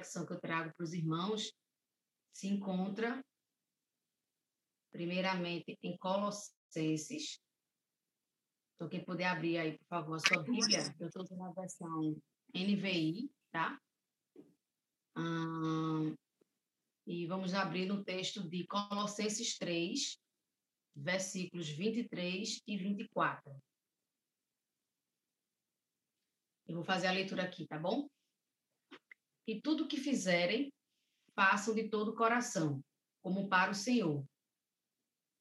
reflexão que eu trago para os irmãos se encontra, primeiramente, em Colossenses. Então, quem puder abrir aí, por favor, a sua Bíblia, eu estou usando a versão NVI, tá? Hum, e vamos abrir no texto de Colossenses 3, versículos 23 e 24. Eu vou fazer a leitura aqui, tá bom? E tudo que fizerem, façam de todo o coração, como para o Senhor,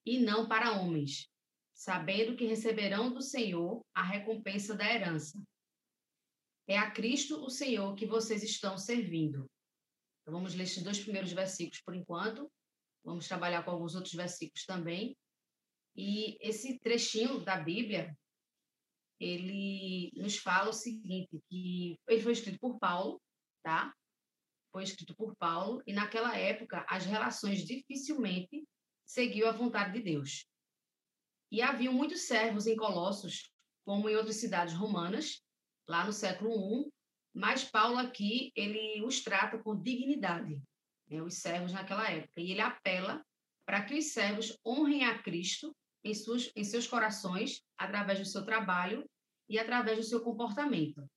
e não para homens, sabendo que receberão do Senhor a recompensa da herança. É a Cristo o Senhor que vocês estão servindo. Então, vamos ler esses dois primeiros versículos por enquanto. Vamos trabalhar com alguns outros versículos também. E esse trechinho da Bíblia, ele nos fala o seguinte, que ele foi escrito por Paulo, tá? Foi escrito por Paulo, e naquela época as relações dificilmente seguiam a vontade de Deus. E havia muitos servos em Colossos, como em outras cidades romanas, lá no século I, mas Paulo aqui, ele os trata com dignidade, né, os servos naquela época, e ele apela para que os servos honrem a Cristo em, suas, em seus corações, através do seu trabalho e através do seu comportamento.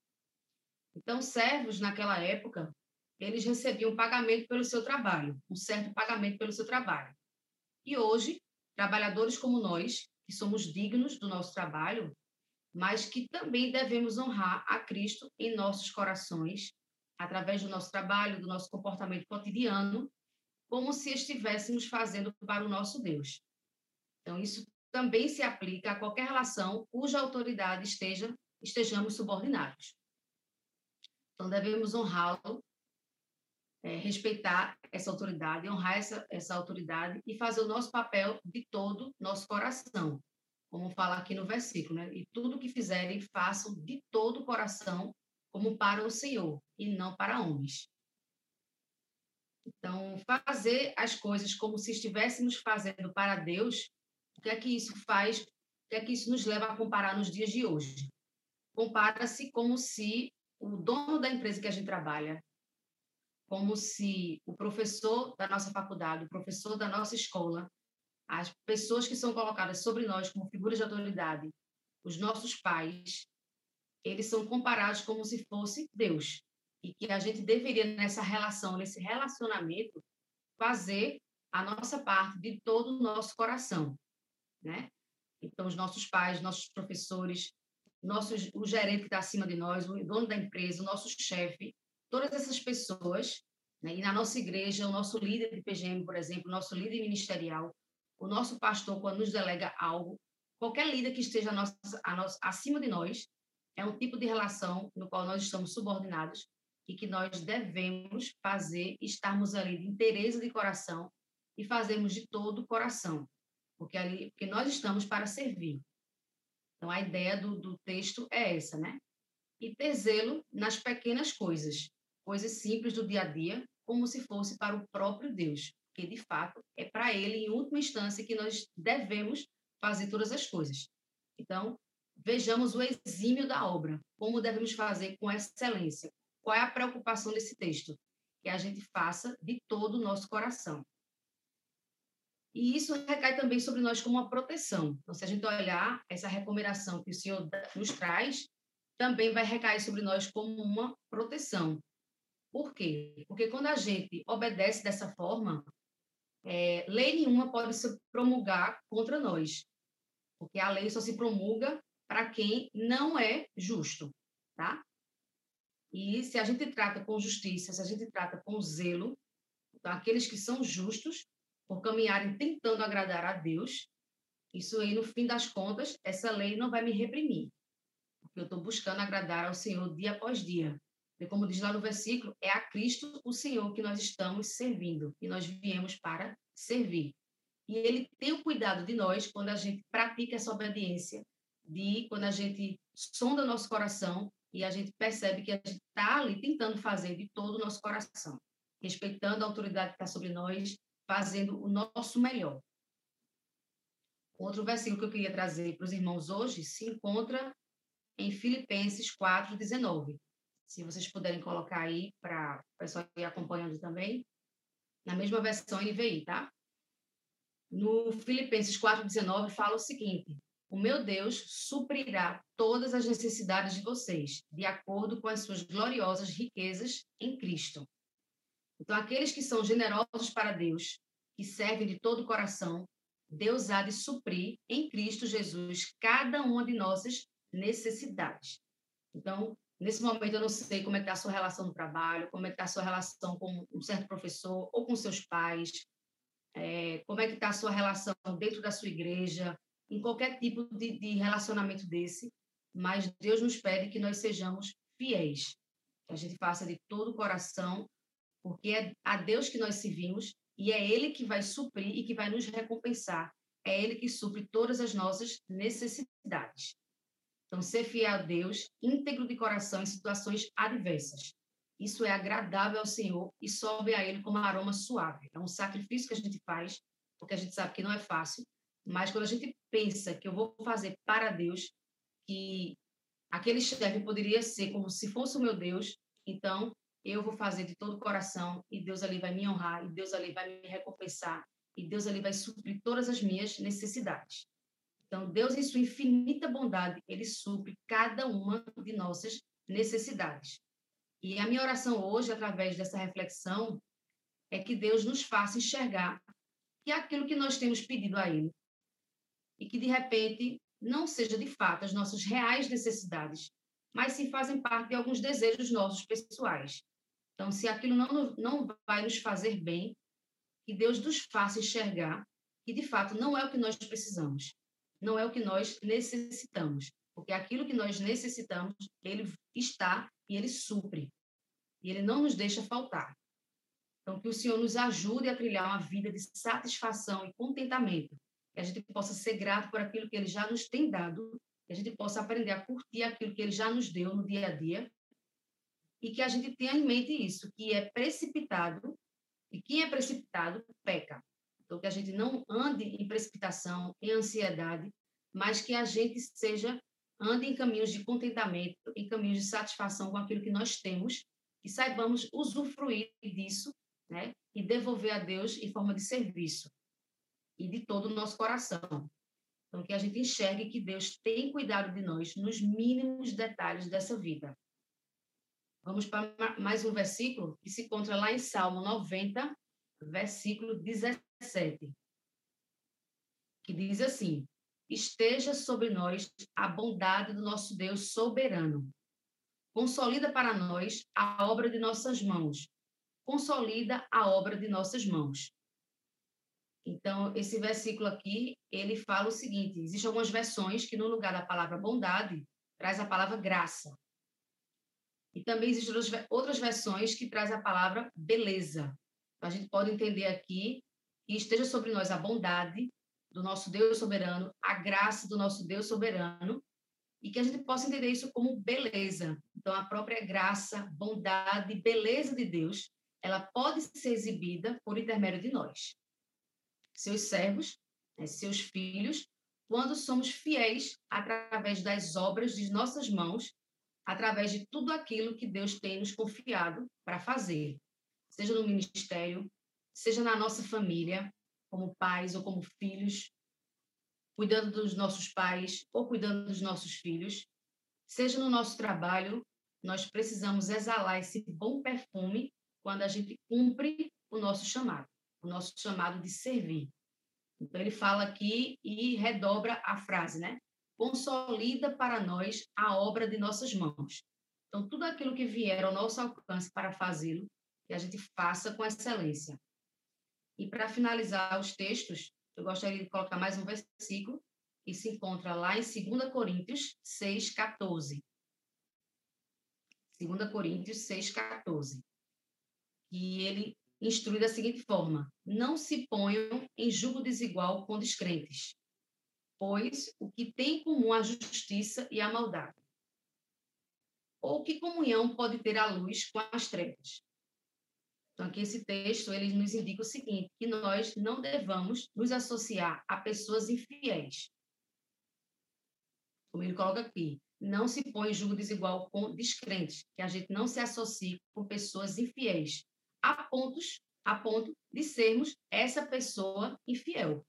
Então, servos naquela época, eles recebiam pagamento pelo seu trabalho, um certo pagamento pelo seu trabalho. E hoje, trabalhadores como nós, que somos dignos do nosso trabalho, mas que também devemos honrar a Cristo em nossos corações, através do nosso trabalho, do nosso comportamento cotidiano, como se estivéssemos fazendo para o nosso Deus. Então, isso também se aplica a qualquer relação cuja autoridade esteja estejamos subordinados. Então, devemos honrá-lo, é, respeitar essa autoridade, honrar essa, essa autoridade e fazer o nosso papel de todo nosso coração, como fala aqui no versículo, né? E tudo que fizerem, façam de todo o coração, como para o Senhor, e não para homens. Então, fazer as coisas como se estivéssemos fazendo para Deus, o que é que isso faz? O que é que isso nos leva a comparar nos dias de hoje? Compara-se como se o dono da empresa que a gente trabalha, como se o professor da nossa faculdade, o professor da nossa escola, as pessoas que são colocadas sobre nós como figuras de autoridade, os nossos pais, eles são comparados como se fosse Deus. E que a gente deveria, nessa relação, nesse relacionamento, fazer a nossa parte de todo o nosso coração, né? Então, os nossos pais, nossos professores, nossos, o gerente que está acima de nós, o dono da empresa, o nosso chefe, todas essas pessoas, né? e na nossa igreja, o nosso líder de PGM, por exemplo, o nosso líder ministerial, o nosso pastor, quando nos delega algo, qualquer líder que esteja a nossa, a nossa, acima de nós, é um tipo de relação no qual nós estamos subordinados e que nós devemos fazer, estarmos ali de interesse de coração e fazermos de todo o coração, porque ali, porque nós estamos para servir. Então a ideia do, do texto é essa, né? E ter zelo nas pequenas coisas, coisas simples do dia a dia, como se fosse para o próprio Deus, porque de fato é para ele, em última instância, que nós devemos fazer todas as coisas. Então, vejamos o exímio da obra, como devemos fazer com excelência. Qual é a preocupação desse texto? Que a gente faça de todo o nosso coração. E isso recai também sobre nós como uma proteção. Então, se a gente olhar essa recomendação que o Senhor nos traz, também vai recair sobre nós como uma proteção. Por quê? Porque quando a gente obedece dessa forma, é, lei nenhuma pode se promulgar contra nós, porque a lei só se promulga para quem não é justo, tá? E se a gente trata com justiça, se a gente trata com zelo, então aqueles que são justos, por caminharem tentando agradar a Deus, isso aí, no fim das contas, essa lei não vai me reprimir, porque eu estou buscando agradar ao Senhor dia após dia. E como diz lá no versículo, é a Cristo o Senhor que nós estamos servindo e nós viemos para servir. E ele tem o cuidado de nós quando a gente pratica essa obediência, de quando a gente sonda nosso coração e a gente percebe que a gente está ali tentando fazer de todo o nosso coração, respeitando a autoridade que está sobre nós, fazendo o nosso melhor. Outro versículo que eu queria trazer para os irmãos hoje se encontra em Filipenses 4, 19 Se vocês puderem colocar aí para o pessoal ir acompanhando também, na mesma versão NVI, tá? No Filipenses 4,19 fala o seguinte: O meu Deus suprirá todas as necessidades de vocês, de acordo com as suas gloriosas riquezas em Cristo. Então, aqueles que são generosos para Deus, que servem de todo o coração, Deus há de suprir em Cristo Jesus cada uma de nossas necessidades. Então, nesse momento, eu não sei como é que está a sua relação no trabalho, como é que está a sua relação com um certo professor ou com seus pais, é, como é que está a sua relação dentro da sua igreja, em qualquer tipo de, de relacionamento desse, mas Deus nos pede que nós sejamos fiéis, que a gente faça de todo o coração, porque é a Deus que nós servimos e é Ele que vai suprir e que vai nos recompensar. É Ele que supre todas as nossas necessidades. Então, ser fiel a Deus, íntegro de coração em situações adversas. Isso é agradável ao Senhor e sobe a Ele como aroma suave. É um sacrifício que a gente faz, porque a gente sabe que não é fácil, mas quando a gente pensa que eu vou fazer para Deus, que aquele chefe poderia ser como se fosse o meu Deus, então eu vou fazer de todo o coração e Deus ali vai me honrar, e Deus ali vai me recompensar, e Deus ali vai suprir todas as minhas necessidades. Então, Deus, em sua infinita bondade, ele supre cada uma de nossas necessidades. E a minha oração hoje, através dessa reflexão, é que Deus nos faça enxergar que aquilo que nós temos pedido a Ele, e que de repente não seja de fato as nossas reais necessidades, mas sim fazem parte de alguns desejos nossos pessoais. Então, se aquilo não, não vai nos fazer bem, que Deus nos faça enxergar que de fato não é o que nós precisamos, não é o que nós necessitamos, porque aquilo que nós necessitamos, Ele está e Ele supre. E Ele não nos deixa faltar. Então, que o Senhor nos ajude a trilhar uma vida de satisfação e contentamento. Que a gente possa ser grato por aquilo que Ele já nos tem dado. Que a gente possa aprender a curtir aquilo que Ele já nos deu no dia a dia. E que a gente tenha em mente isso, que é precipitado. E quem é precipitado, peca. Então, que a gente não ande em precipitação, em ansiedade, mas que a gente seja ande em caminhos de contentamento, em caminhos de satisfação com aquilo que nós temos, e saibamos usufruir disso, né? E devolver a Deus em forma de serviço e de todo o nosso coração. Então, que a gente enxergue que Deus tem cuidado de nós nos mínimos detalhes dessa vida. Vamos para mais um versículo que se encontra lá em Salmo 90, versículo 17, que diz assim: esteja sobre nós a bondade do nosso Deus soberano. Consolida para nós a obra de nossas mãos. Consolida a obra de nossas mãos. Então, esse versículo aqui, ele fala o seguinte: existem algumas versões que, no lugar da palavra bondade, traz a palavra graça. E também existem outras versões que traz a palavra beleza. Então, a gente pode entender aqui que esteja sobre nós a bondade, do nosso Deus soberano, a graça do nosso Deus soberano, e que a gente possa entender isso como beleza. Então, a própria graça, bondade, beleza de Deus, ela pode ser exibida por intermédio de nós, seus servos, né, seus filhos, quando somos fiéis através das obras de nossas mãos, através de tudo aquilo que Deus tem nos confiado para fazer, seja no ministério, seja na nossa família, como pais ou como filhos, cuidando dos nossos pais ou cuidando dos nossos filhos, seja no nosso trabalho, nós precisamos exalar esse bom perfume quando a gente cumpre o nosso chamado, o nosso chamado de servir. Então ele fala aqui e redobra a frase, né? Consolida para nós a obra de nossas mãos. Então tudo aquilo que vier ao nosso alcance para fazê-lo, que a gente faça com excelência. E para finalizar os textos, eu gostaria de colocar mais um versículo que se encontra lá em 2 Coríntios 6, 14. 2 Coríntios 6, 14. E ele instrui da seguinte forma: Não se ponham em julgo desigual com descrentes, pois o que tem em comum a justiça e a maldade? Ou que comunhão pode ter a luz com as trevas? Então, aqui esse texto ele nos indica o seguinte, que nós não devamos nos associar a pessoas infiéis. Como ele coloca aqui, não se põe em julgo desigual com descrentes, que a gente não se associe com pessoas infiéis, a pontos a ponto de sermos essa pessoa infiel.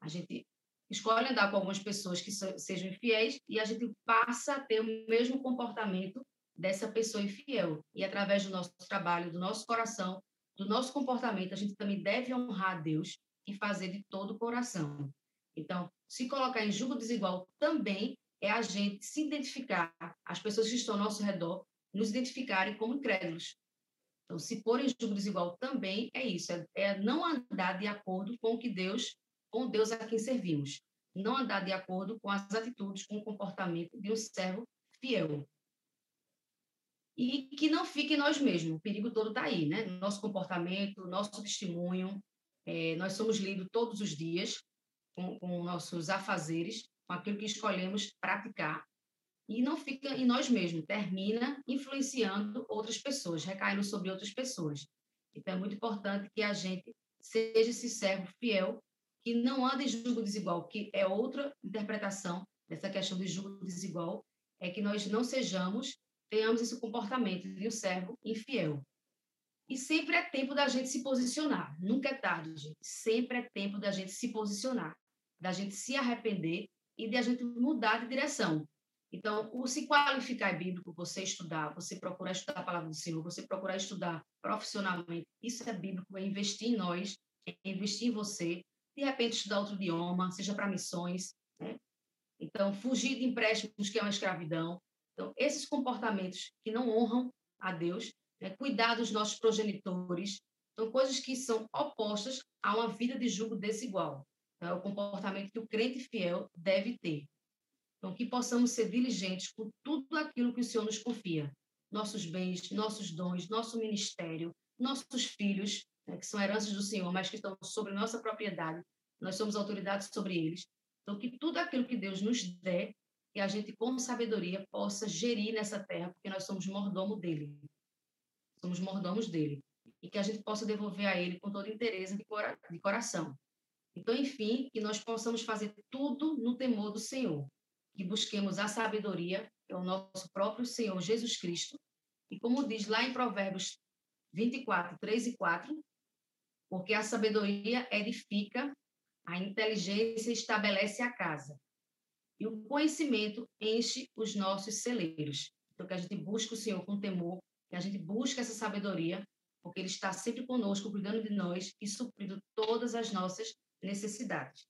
A gente escolhe andar com algumas pessoas que sejam infiéis e a gente passa a ter o mesmo comportamento dessa pessoa infiel. E através do nosso trabalho, do nosso coração, do nosso comportamento, a gente também deve honrar a Deus e fazer de todo o coração. Então, se colocar em julgo desigual também é a gente se identificar, as pessoas que estão ao nosso redor, nos identificarem como incrédulos. Então, se pôr em julgo desigual também é isso, é, é não andar de acordo com o que Deus, com Deus a quem servimos. Não andar de acordo com as atitudes, com o comportamento de um servo fiel. E que não fique em nós mesmos, o perigo todo está aí, né? Nosso comportamento, nosso testemunho, é, nós somos lidos todos os dias com, com nossos afazeres, com aquilo que escolhemos praticar e não fica em nós mesmos, termina influenciando outras pessoas, recaindo sobre outras pessoas. Então, é muito importante que a gente seja esse servo fiel, que não anda em julgo desigual, que é outra interpretação dessa questão de julgo desigual, é que nós não sejamos, tenhamos esse comportamento de um servo infiel. E sempre é tempo da gente se posicionar, nunca é tarde, gente. Sempre é tempo da gente se posicionar, da gente se arrepender e de a gente mudar de direção. Então, o se qualificar é bíblico, você estudar, você procurar estudar a palavra do Senhor, você procurar estudar profissionalmente, isso é bíblico, é investir em nós, é investir em você, de repente estudar outro idioma, seja para missões, né? Então, fugir de empréstimos, que é uma escravidão. Então, esses comportamentos que não honram a Deus, né? cuidar dos nossos progenitores, são coisas que são opostas a uma vida de julgo desigual. É o comportamento que o crente fiel deve ter. Então, que possamos ser diligentes com tudo aquilo que o Senhor nos confia. Nossos bens, nossos dons, nosso ministério, nossos filhos, né, que são heranças do Senhor, mas que estão sobre nossa propriedade. Nós somos autoridades sobre eles. Então, que tudo aquilo que Deus nos der, que a gente, com sabedoria, possa gerir nessa terra, porque nós somos mordomo dele. Somos mordomos dele. E que a gente possa devolver a ele com todo interesse de, cora de coração. Então, enfim, que nós possamos fazer tudo no temor do Senhor que busquemos a sabedoria, que é o nosso próprio Senhor Jesus Cristo. E como diz lá em Provérbios 24, 3 e 4, porque a sabedoria edifica, a inteligência estabelece a casa, e o conhecimento enche os nossos celeiros. Então, que a gente busque o Senhor com temor, que a gente busque essa sabedoria, porque Ele está sempre conosco, cuidando de nós e suprindo todas as nossas necessidades.